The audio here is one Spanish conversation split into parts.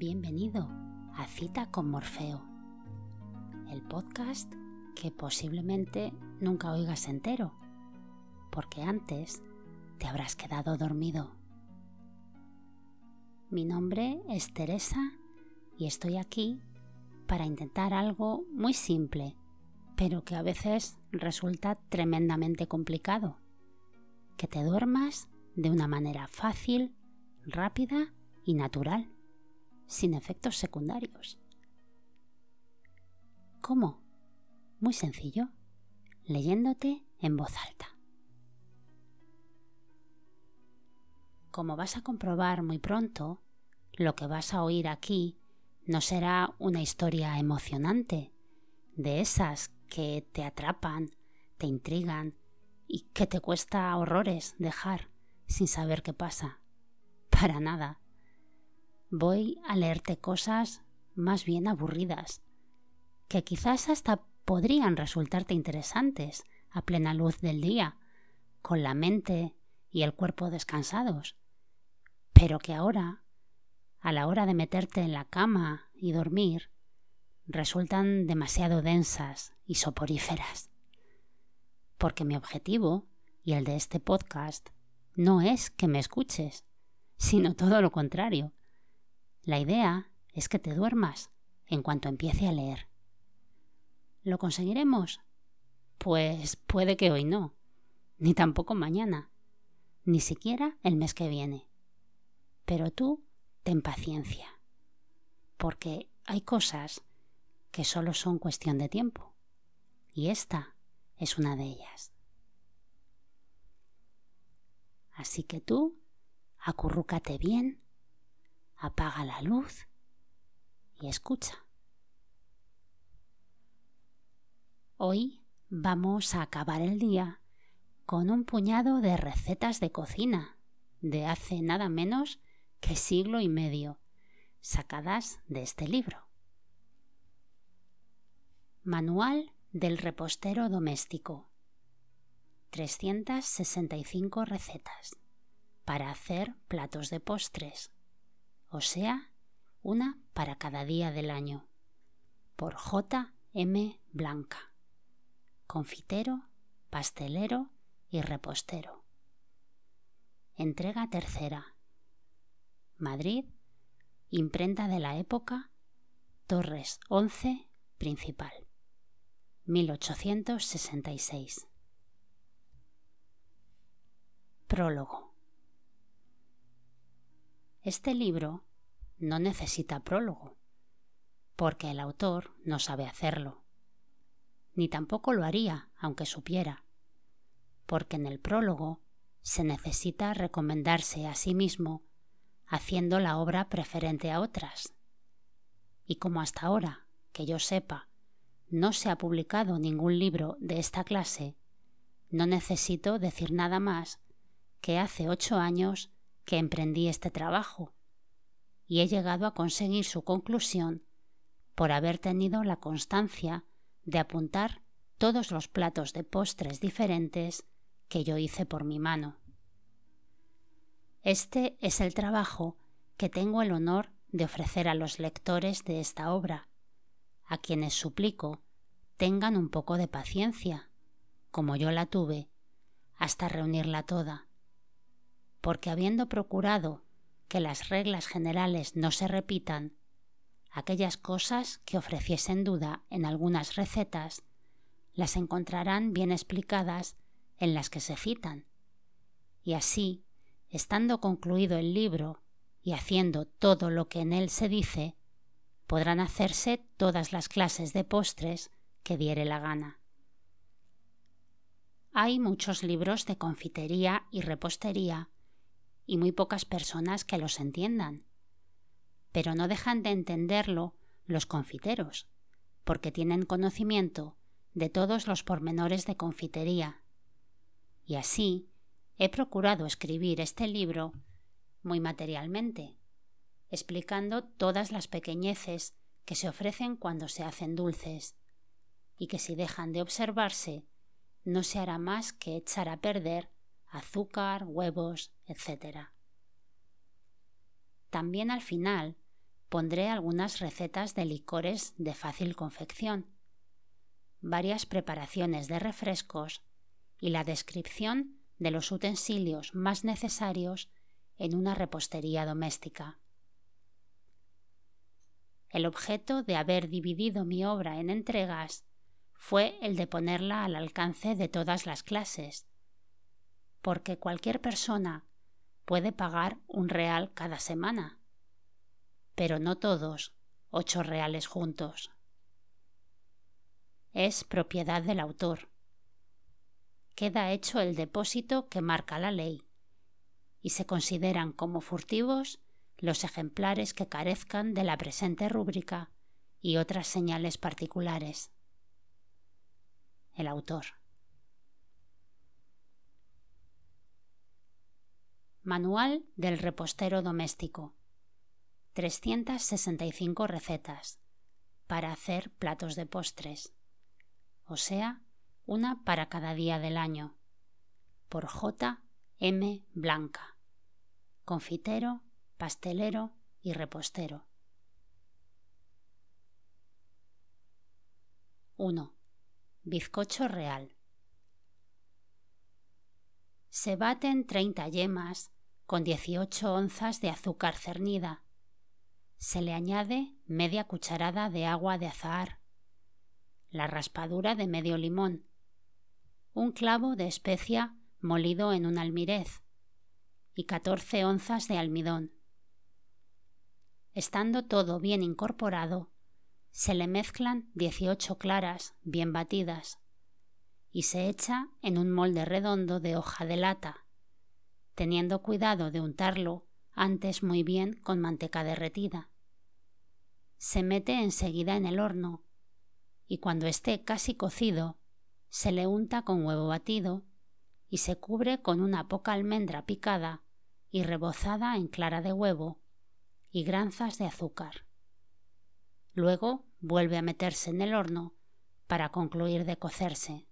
Bienvenido a Cita con Morfeo, el podcast que posiblemente nunca oigas entero, porque antes te habrás quedado dormido. Mi nombre es Teresa y estoy aquí para intentar algo muy simple, pero que a veces resulta tremendamente complicado, que te duermas de una manera fácil, rápida y natural, sin efectos secundarios. ¿Cómo? Muy sencillo, leyéndote en voz alta. Como vas a comprobar muy pronto, lo que vas a oír aquí no será una historia emocionante, de esas que te atrapan, te intrigan y que te cuesta horrores dejar sin saber qué pasa. Para nada voy a leerte cosas más bien aburridas, que quizás hasta podrían resultarte interesantes a plena luz del día, con la mente y el cuerpo descansados, pero que ahora, a la hora de meterte en la cama y dormir, resultan demasiado densas y soporíferas. Porque mi objetivo, y el de este podcast, no es que me escuches, sino todo lo contrario, la idea es que te duermas en cuanto empiece a leer. ¿Lo conseguiremos? Pues puede que hoy no, ni tampoco mañana, ni siquiera el mes que viene. Pero tú ten paciencia, porque hay cosas que solo son cuestión de tiempo, y esta es una de ellas. Así que tú acurrúcate bien apaga la luz y escucha. Hoy vamos a acabar el día con un puñado de recetas de cocina de hace nada menos que siglo y medio, sacadas de este libro. Manual del repostero doméstico. 365 recetas para hacer platos de postres o sea, una para cada día del año, por J. M. Blanca, confitero, pastelero y repostero. Entrega tercera. Madrid, imprenta de la época, Torres 11, principal. 1866. Prólogo. Este libro no necesita prólogo, porque el autor no sabe hacerlo, ni tampoco lo haría aunque supiera, porque en el prólogo se necesita recomendarse a sí mismo haciendo la obra preferente a otras. Y como hasta ahora, que yo sepa, no se ha publicado ningún libro de esta clase, no necesito decir nada más que hace ocho años que emprendí este trabajo y he llegado a conseguir su conclusión por haber tenido la constancia de apuntar todos los platos de postres diferentes que yo hice por mi mano. Este es el trabajo que tengo el honor de ofrecer a los lectores de esta obra, a quienes suplico tengan un poco de paciencia, como yo la tuve, hasta reunirla toda porque habiendo procurado que las reglas generales no se repitan, aquellas cosas que ofreciesen duda en algunas recetas las encontrarán bien explicadas en las que se citan. Y así, estando concluido el libro y haciendo todo lo que en él se dice, podrán hacerse todas las clases de postres que diere la gana. Hay muchos libros de confitería y repostería y muy pocas personas que los entiendan. Pero no dejan de entenderlo los confiteros, porque tienen conocimiento de todos los pormenores de confitería. Y así he procurado escribir este libro muy materialmente, explicando todas las pequeñeces que se ofrecen cuando se hacen dulces, y que si dejan de observarse, no se hará más que echar a perder azúcar, huevos, etc. También al final pondré algunas recetas de licores de fácil confección, varias preparaciones de refrescos y la descripción de los utensilios más necesarios en una repostería doméstica. El objeto de haber dividido mi obra en entregas fue el de ponerla al alcance de todas las clases, porque cualquier persona puede pagar un real cada semana, pero no todos ocho reales juntos. Es propiedad del autor. Queda hecho el depósito que marca la ley y se consideran como furtivos los ejemplares que carezcan de la presente rúbrica y otras señales particulares. El autor. Manual del repostero doméstico. 365 recetas para hacer platos de postres, o sea, una para cada día del año, por J. M. Blanca, confitero, pastelero y repostero. 1. Bizcocho real. Se baten 30 yemas con 18 onzas de azúcar cernida. Se le añade media cucharada de agua de azahar, la raspadura de medio limón, un clavo de especia molido en un almirez y 14 onzas de almidón. Estando todo bien incorporado, se le mezclan 18 claras bien batidas y se echa en un molde redondo de hoja de lata teniendo cuidado de untarlo antes muy bien con manteca derretida. Se mete enseguida en el horno y cuando esté casi cocido se le unta con huevo batido y se cubre con una poca almendra picada y rebozada en clara de huevo y granzas de azúcar. Luego vuelve a meterse en el horno para concluir de cocerse.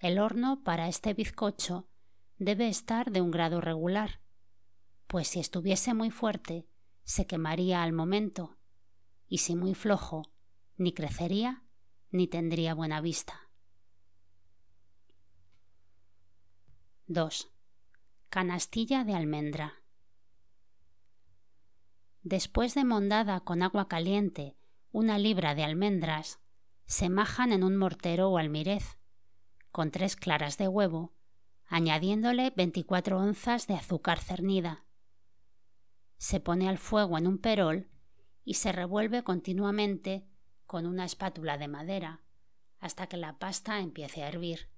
El horno para este bizcocho debe estar de un grado regular, pues si estuviese muy fuerte, se quemaría al momento, y si muy flojo, ni crecería ni tendría buena vista. 2. Canastilla de almendra. Después de mondada con agua caliente una libra de almendras, se majan en un mortero o almirez, con tres claras de huevo añadiéndole 24 onzas de azúcar cernida. Se pone al fuego en un perol y se revuelve continuamente con una espátula de madera hasta que la pasta empiece a hervir.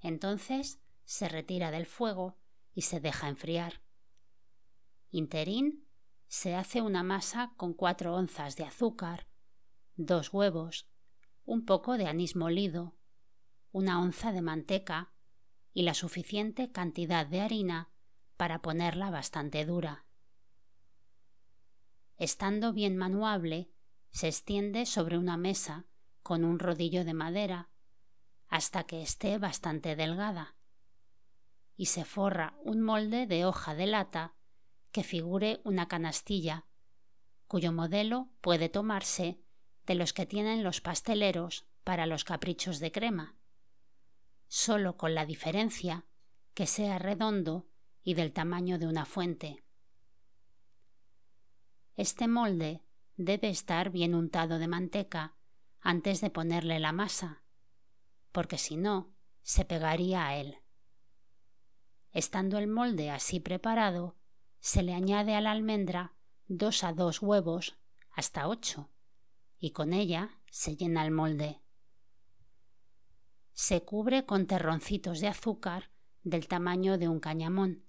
Entonces se retira del fuego y se deja enfriar. Interín se hace una masa con cuatro onzas de azúcar, dos huevos, un poco de anís molido, una onza de manteca y la suficiente cantidad de harina para ponerla bastante dura. Estando bien manuable, se extiende sobre una mesa con un rodillo de madera hasta que esté bastante delgada y se forra un molde de hoja de lata que figure una canastilla, cuyo modelo puede tomarse de los que tienen los pasteleros para los caprichos de crema solo con la diferencia que sea redondo y del tamaño de una fuente. Este molde debe estar bien untado de manteca antes de ponerle la masa, porque si no, se pegaría a él. Estando el molde así preparado, se le añade a la almendra dos a dos huevos hasta ocho, y con ella se llena el molde se cubre con terroncitos de azúcar del tamaño de un cañamón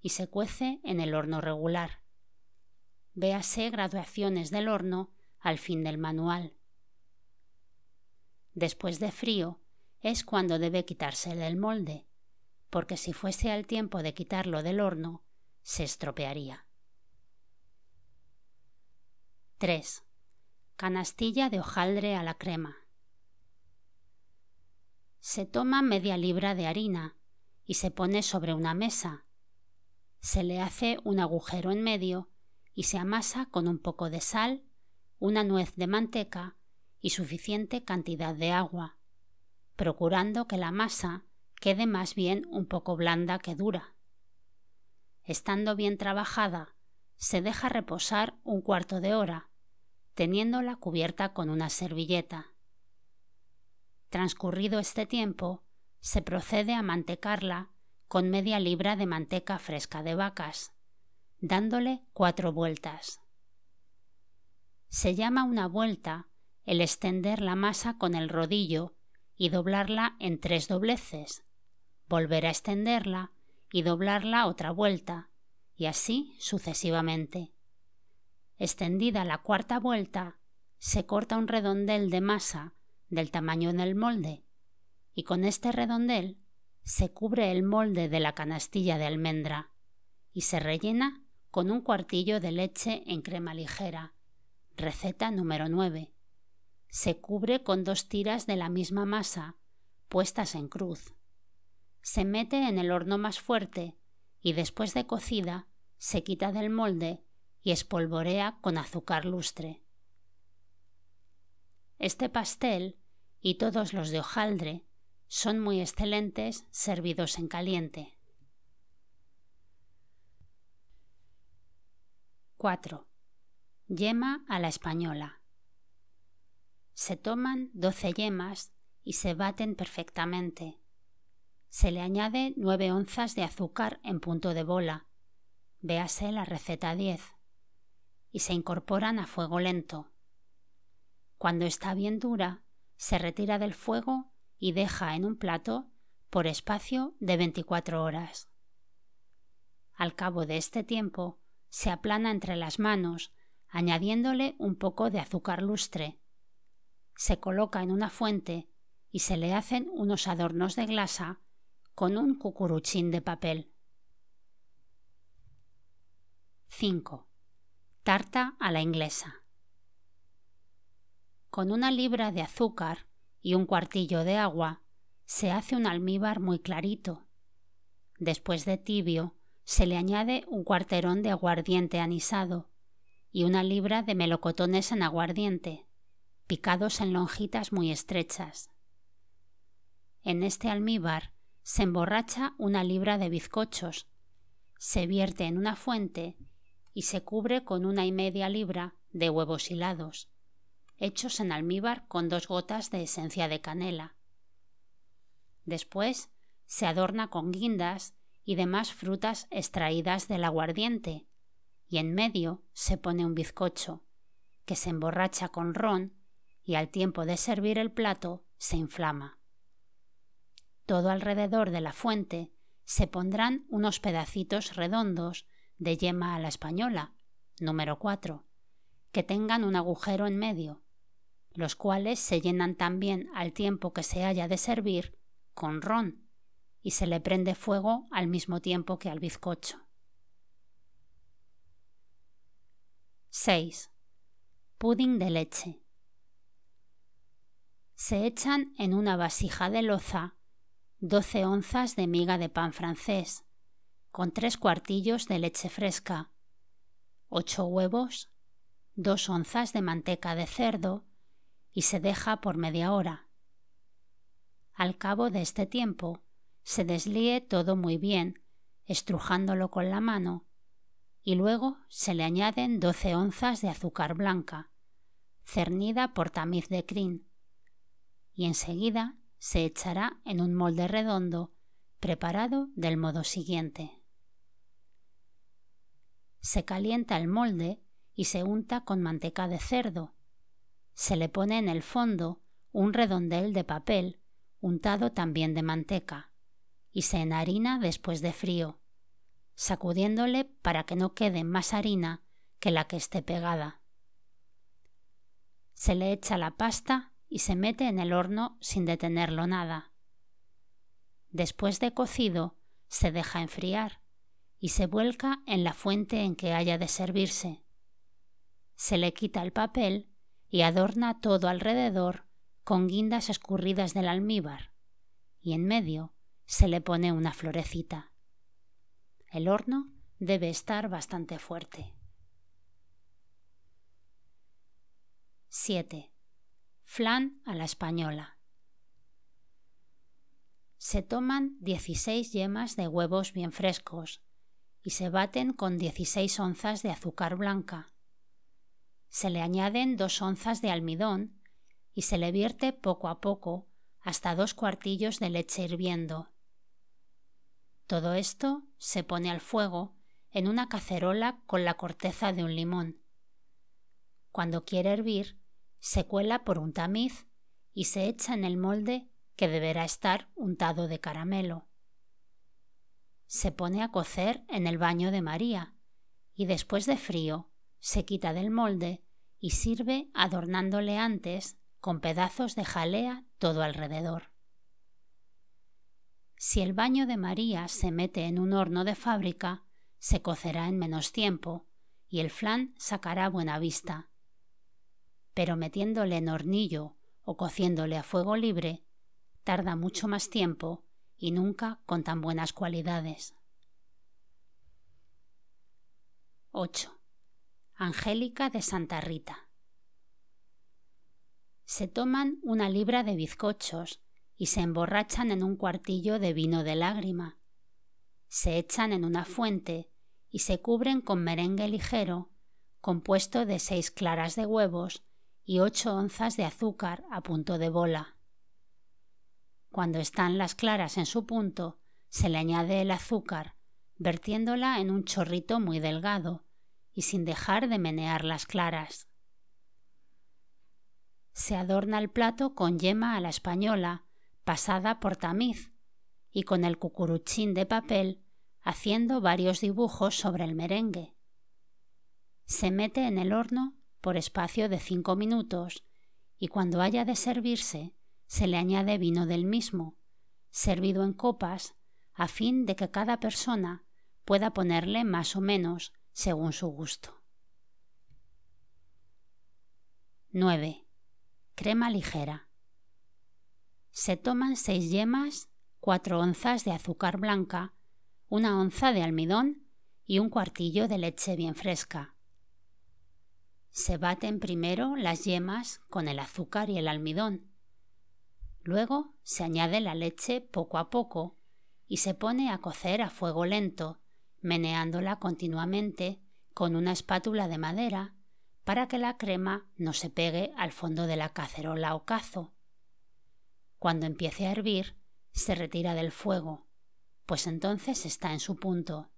y se cuece en el horno regular. Véase graduaciones del horno al fin del manual. Después de frío es cuando debe quitarse del molde, porque si fuese al tiempo de quitarlo del horno, se estropearía. 3. Canastilla de hojaldre a la crema se toma media libra de harina y se pone sobre una mesa. se le hace un agujero en medio y se amasa con un poco de sal, una nuez de manteca y suficiente cantidad de agua, procurando que la masa quede más bien un poco blanda que dura. Estando bien trabajada, se deja reposar un cuarto de hora, teniéndola cubierta con una servilleta. Transcurrido este tiempo, se procede a mantecarla con media libra de manteca fresca de vacas, dándole cuatro vueltas. Se llama una vuelta el extender la masa con el rodillo y doblarla en tres dobleces, volver a extenderla y doblarla otra vuelta, y así sucesivamente. Extendida la cuarta vuelta, se corta un redondel de masa del tamaño del molde, y con este redondel se cubre el molde de la canastilla de almendra y se rellena con un cuartillo de leche en crema ligera. Receta número 9. Se cubre con dos tiras de la misma masa, puestas en cruz. Se mete en el horno más fuerte y después de cocida se quita del molde y espolvorea con azúcar lustre. Este pastel y todos los de hojaldre son muy excelentes servidos en caliente. 4. Yema a la española. Se toman 12 yemas y se baten perfectamente. Se le añade 9 onzas de azúcar en punto de bola, véase la receta 10, y se incorporan a fuego lento. Cuando está bien dura, se retira del fuego y deja en un plato por espacio de 24 horas. Al cabo de este tiempo, se aplana entre las manos, añadiéndole un poco de azúcar lustre. Se coloca en una fuente y se le hacen unos adornos de glasa con un cucuruchín de papel. 5. Tarta a la inglesa. Con una libra de azúcar y un cuartillo de agua se hace un almíbar muy clarito. Después de tibio, se le añade un cuarterón de aguardiente anisado y una libra de melocotones en aguardiente, picados en lonjitas muy estrechas. En este almíbar se emborracha una libra de bizcochos, se vierte en una fuente y se cubre con una y media libra de huevos hilados, hechos en almíbar con dos gotas de esencia de canela. Después se adorna con guindas y demás frutas extraídas del aguardiente, y en medio se pone un bizcocho, que se emborracha con ron y al tiempo de servir el plato se inflama. Todo alrededor de la fuente se pondrán unos pedacitos redondos de yema a la española, número 4, que tengan un agujero en medio, los cuales se llenan también al tiempo que se haya de servir con ron y se le prende fuego al mismo tiempo que al bizcocho. 6. Pudding de leche. Se echan en una vasija de loza 12 onzas de miga de pan francés, con tres cuartillos de leche fresca, 8 huevos, 2 onzas de manteca de cerdo y se deja por media hora. Al cabo de este tiempo, se deslíe todo muy bien, estrujándolo con la mano, y luego se le añaden doce onzas de azúcar blanca, cernida por tamiz de crin, y enseguida se echará en un molde redondo preparado del modo siguiente. Se calienta el molde y se unta con manteca de cerdo. Se le pone en el fondo un redondel de papel untado también de manteca y se enharina después de frío, sacudiéndole para que no quede más harina que la que esté pegada. Se le echa la pasta y se mete en el horno sin detenerlo nada. Después de cocido, se deja enfriar y se vuelca en la fuente en que haya de servirse. Se le quita el papel y adorna todo alrededor con guindas escurridas del almíbar, y en medio se le pone una florecita. El horno debe estar bastante fuerte. 7. Flan a la española. Se toman 16 yemas de huevos bien frescos y se baten con 16 onzas de azúcar blanca. Se le añaden dos onzas de almidón y se le vierte poco a poco hasta dos cuartillos de leche hirviendo. Todo esto se pone al fuego en una cacerola con la corteza de un limón. Cuando quiere hervir, se cuela por un tamiz y se echa en el molde que deberá estar untado de caramelo. Se pone a cocer en el baño de María y después de frío se quita del molde y sirve adornándole antes con pedazos de jalea todo alrededor. Si el baño de María se mete en un horno de fábrica, se cocerá en menos tiempo y el flan sacará buena vista. Pero metiéndole en hornillo o cociéndole a fuego libre, tarda mucho más tiempo y nunca con tan buenas cualidades. 8. Angélica de Santa Rita se toman una libra de bizcochos y se emborrachan en un cuartillo de vino de lágrima. Se echan en una fuente y se cubren con merengue ligero, compuesto de seis claras de huevos y ocho onzas de azúcar a punto de bola. Cuando están las claras en su punto, se le añade el azúcar, vertiéndola en un chorrito muy delgado y sin dejar de menear las claras. Se adorna el plato con yema a la española, pasada por tamiz, y con el cucuruchín de papel, haciendo varios dibujos sobre el merengue. Se mete en el horno por espacio de cinco minutos y cuando haya de servirse se le añade vino del mismo, servido en copas, a fin de que cada persona pueda ponerle más o menos según su gusto. 9 crema ligera. Se toman seis yemas, cuatro onzas de azúcar blanca, una onza de almidón y un cuartillo de leche bien fresca. Se baten primero las yemas con el azúcar y el almidón. Luego se añade la leche poco a poco y se pone a cocer a fuego lento, meneándola continuamente con una espátula de madera para que la crema no se pegue al fondo de la cacerola o cazo. Cuando empiece a hervir, se retira del fuego, pues entonces está en su punto.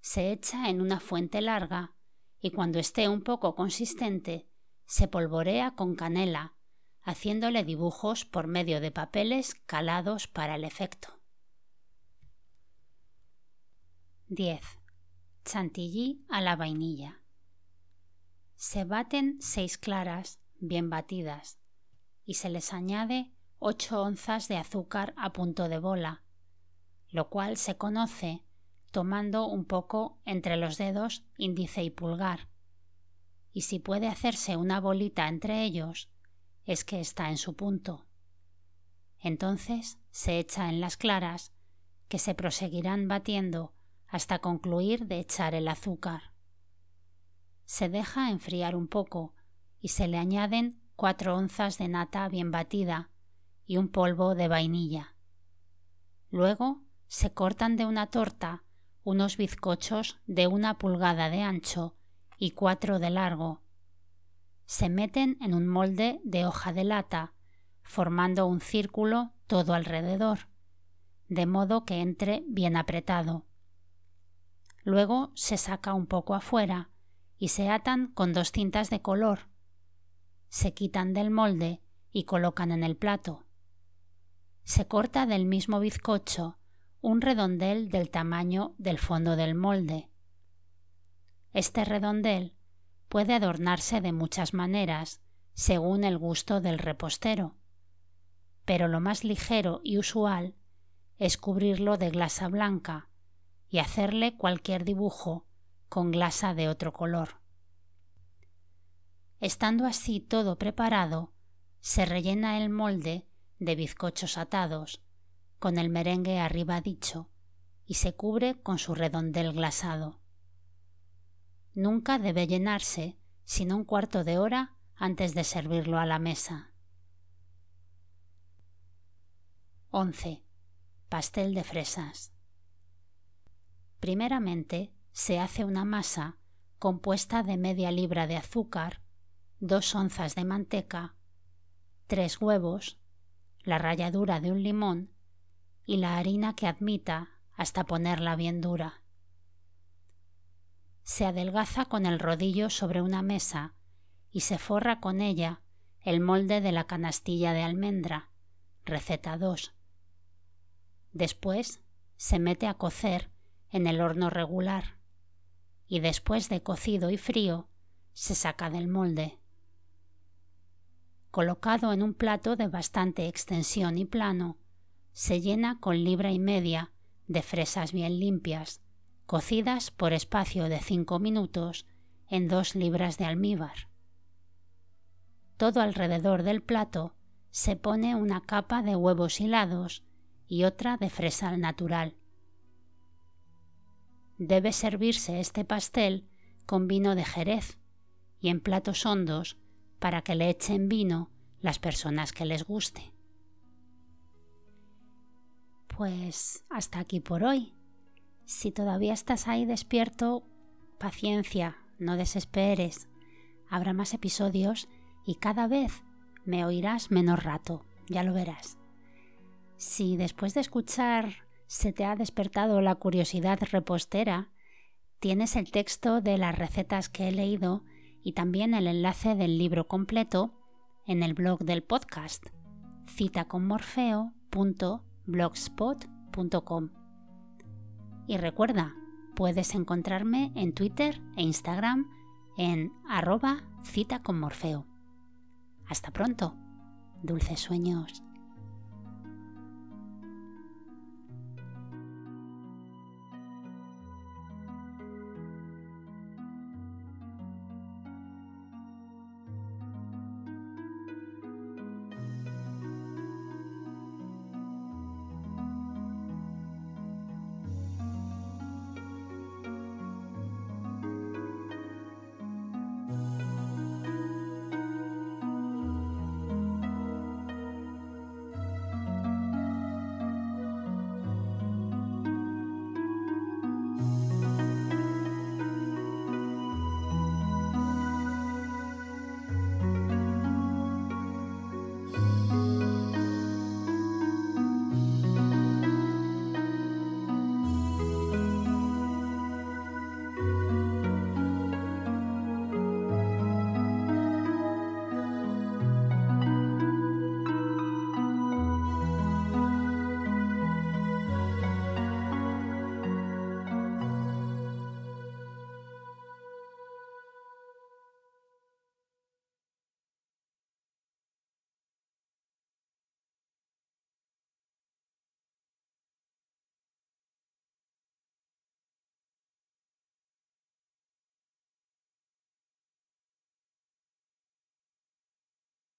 Se echa en una fuente larga y cuando esté un poco consistente, se polvorea con canela, haciéndole dibujos por medio de papeles calados para el efecto. 10. Chantilly a la vainilla. Se baten seis claras bien batidas y se les añade ocho onzas de azúcar a punto de bola, lo cual se conoce tomando un poco entre los dedos índice y pulgar. Y si puede hacerse una bolita entre ellos, es que está en su punto. Entonces se echa en las claras, que se proseguirán batiendo hasta concluir de echar el azúcar se deja enfriar un poco y se le añaden cuatro onzas de nata bien batida y un polvo de vainilla. Luego se cortan de una torta unos bizcochos de una pulgada de ancho y cuatro de largo. Se meten en un molde de hoja de lata, formando un círculo todo alrededor, de modo que entre bien apretado. Luego se saca un poco afuera y se atan con dos cintas de color. Se quitan del molde y colocan en el plato. Se corta del mismo bizcocho un redondel del tamaño del fondo del molde. Este redondel puede adornarse de muchas maneras según el gusto del repostero, pero lo más ligero y usual es cubrirlo de glasa blanca y hacerle cualquier dibujo con glasa de otro color. Estando así todo preparado, se rellena el molde de bizcochos atados, con el merengue arriba dicho, y se cubre con su redondel glasado. Nunca debe llenarse sino un cuarto de hora antes de servirlo a la mesa. 11. Pastel de fresas. Primeramente se hace una masa compuesta de media libra de azúcar, dos onzas de manteca, tres huevos, la ralladura de un limón y la harina que admita hasta ponerla bien dura. Se adelgaza con el rodillo sobre una mesa y se forra con ella el molde de la canastilla de almendra, receta 2. Después se mete a cocer en el horno regular y después de cocido y frío se saca del molde. Colocado en un plato de bastante extensión y plano, se llena con libra y media de fresas bien limpias, cocidas por espacio de cinco minutos en dos libras de almíbar. Todo alrededor del plato se pone una capa de huevos hilados y otra de fresa natural. Debe servirse este pastel con vino de Jerez y en platos hondos para que le echen vino las personas que les guste. Pues hasta aquí por hoy. Si todavía estás ahí despierto, paciencia, no desesperes. Habrá más episodios y cada vez me oirás menos rato, ya lo verás. Si después de escuchar se te ha despertado la curiosidad repostera, tienes el texto de las recetas que he leído y también el enlace del libro completo en el blog del podcast citaconmorfeo.com blogspot.com. Y recuerda, puedes encontrarme en Twitter e Instagram en arroba cita con Morfeo. Hasta pronto. Dulces sueños.